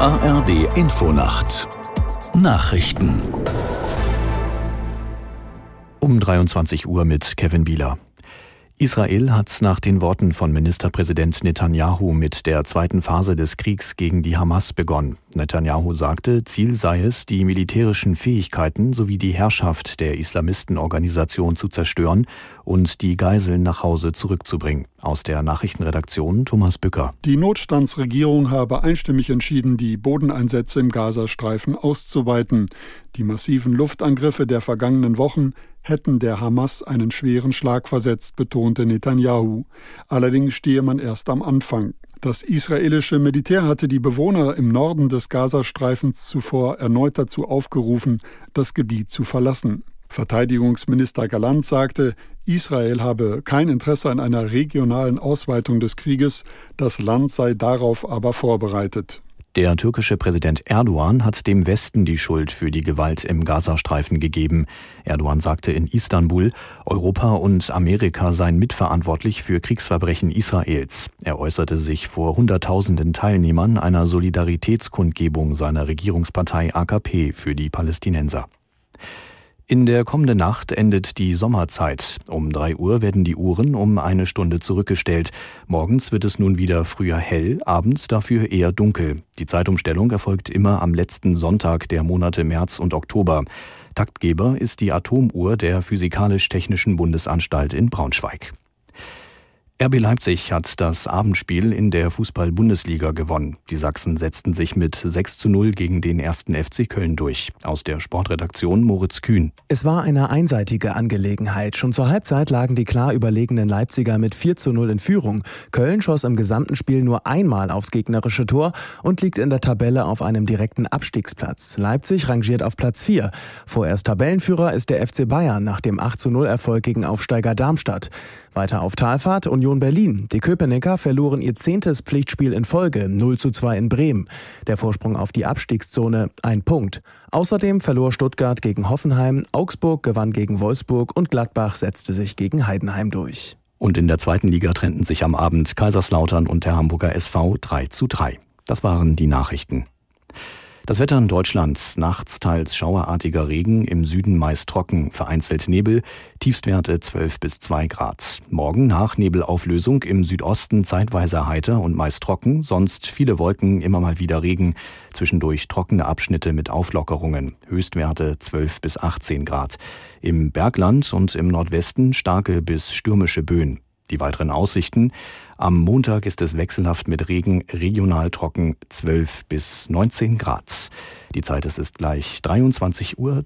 ARD Infonacht Nachrichten um 23 Uhr mit Kevin Bieler. Israel hat nach den Worten von Ministerpräsident Netanyahu mit der zweiten Phase des Kriegs gegen die Hamas begonnen. Netanyahu sagte, Ziel sei es, die militärischen Fähigkeiten sowie die Herrschaft der Islamistenorganisation zu zerstören und die Geiseln nach Hause zurückzubringen. Aus der Nachrichtenredaktion Thomas Bücker. Die Notstandsregierung habe einstimmig entschieden, die Bodeneinsätze im Gazastreifen auszuweiten. Die massiven Luftangriffe der vergangenen Wochen hätten der Hamas einen schweren Schlag versetzt, betonte Netanyahu. Allerdings stehe man erst am Anfang. Das israelische Militär hatte die Bewohner im Norden des Gazastreifens zuvor erneut dazu aufgerufen, das Gebiet zu verlassen. Verteidigungsminister Galant sagte, Israel habe kein Interesse an einer regionalen Ausweitung des Krieges, das Land sei darauf aber vorbereitet. Der türkische Präsident Erdogan hat dem Westen die Schuld für die Gewalt im Gazastreifen gegeben. Erdogan sagte in Istanbul, Europa und Amerika seien mitverantwortlich für Kriegsverbrechen Israels. Er äußerte sich vor Hunderttausenden Teilnehmern einer Solidaritätskundgebung seiner Regierungspartei AKP für die Palästinenser. In der kommenden Nacht endet die Sommerzeit. Um drei Uhr werden die Uhren um eine Stunde zurückgestellt. Morgens wird es nun wieder früher hell, abends dafür eher dunkel. Die Zeitumstellung erfolgt immer am letzten Sonntag der Monate März und Oktober. Taktgeber ist die Atomuhr der Physikalisch-Technischen Bundesanstalt in Braunschweig. RB Leipzig hat das Abendspiel in der Fußball-Bundesliga gewonnen. Die Sachsen setzten sich mit 6 zu 0 gegen den ersten FC Köln durch. Aus der Sportredaktion Moritz Kühn. Es war eine einseitige Angelegenheit. Schon zur Halbzeit lagen die klar überlegenen Leipziger mit 4 zu 0 in Führung. Köln schoss im gesamten Spiel nur einmal aufs gegnerische Tor und liegt in der Tabelle auf einem direkten Abstiegsplatz. Leipzig rangiert auf Platz 4. Vorerst Tabellenführer ist der FC Bayern nach dem 8 zu 0 Erfolg gegen Aufsteiger Darmstadt. Weiter auf Talfahrt Union Berlin. Die Köpenicker verloren ihr zehntes Pflichtspiel in Folge 0 zu 2 in Bremen. Der Vorsprung auf die Abstiegszone ein Punkt. Außerdem verlor Stuttgart gegen Hoffenheim, Augsburg gewann gegen Wolfsburg und Gladbach setzte sich gegen Heidenheim durch. Und in der zweiten Liga trennten sich am Abend Kaiserslautern und der Hamburger SV 3 zu 3. Das waren die Nachrichten. Das Wetter in Deutschland. Nachts teils schauerartiger Regen, im Süden meist trocken, vereinzelt Nebel, Tiefstwerte 12 bis 2 Grad. Morgen nach Nebelauflösung im Südosten zeitweise heiter und meist trocken, sonst viele Wolken, immer mal wieder Regen, zwischendurch trockene Abschnitte mit Auflockerungen, Höchstwerte 12 bis 18 Grad. Im Bergland und im Nordwesten starke bis stürmische Böen. Die weiteren Aussichten. Am Montag ist es wechselhaft mit Regen, regional trocken 12 bis 19 Grad. Die Zeit ist gleich 23.03 Uhr.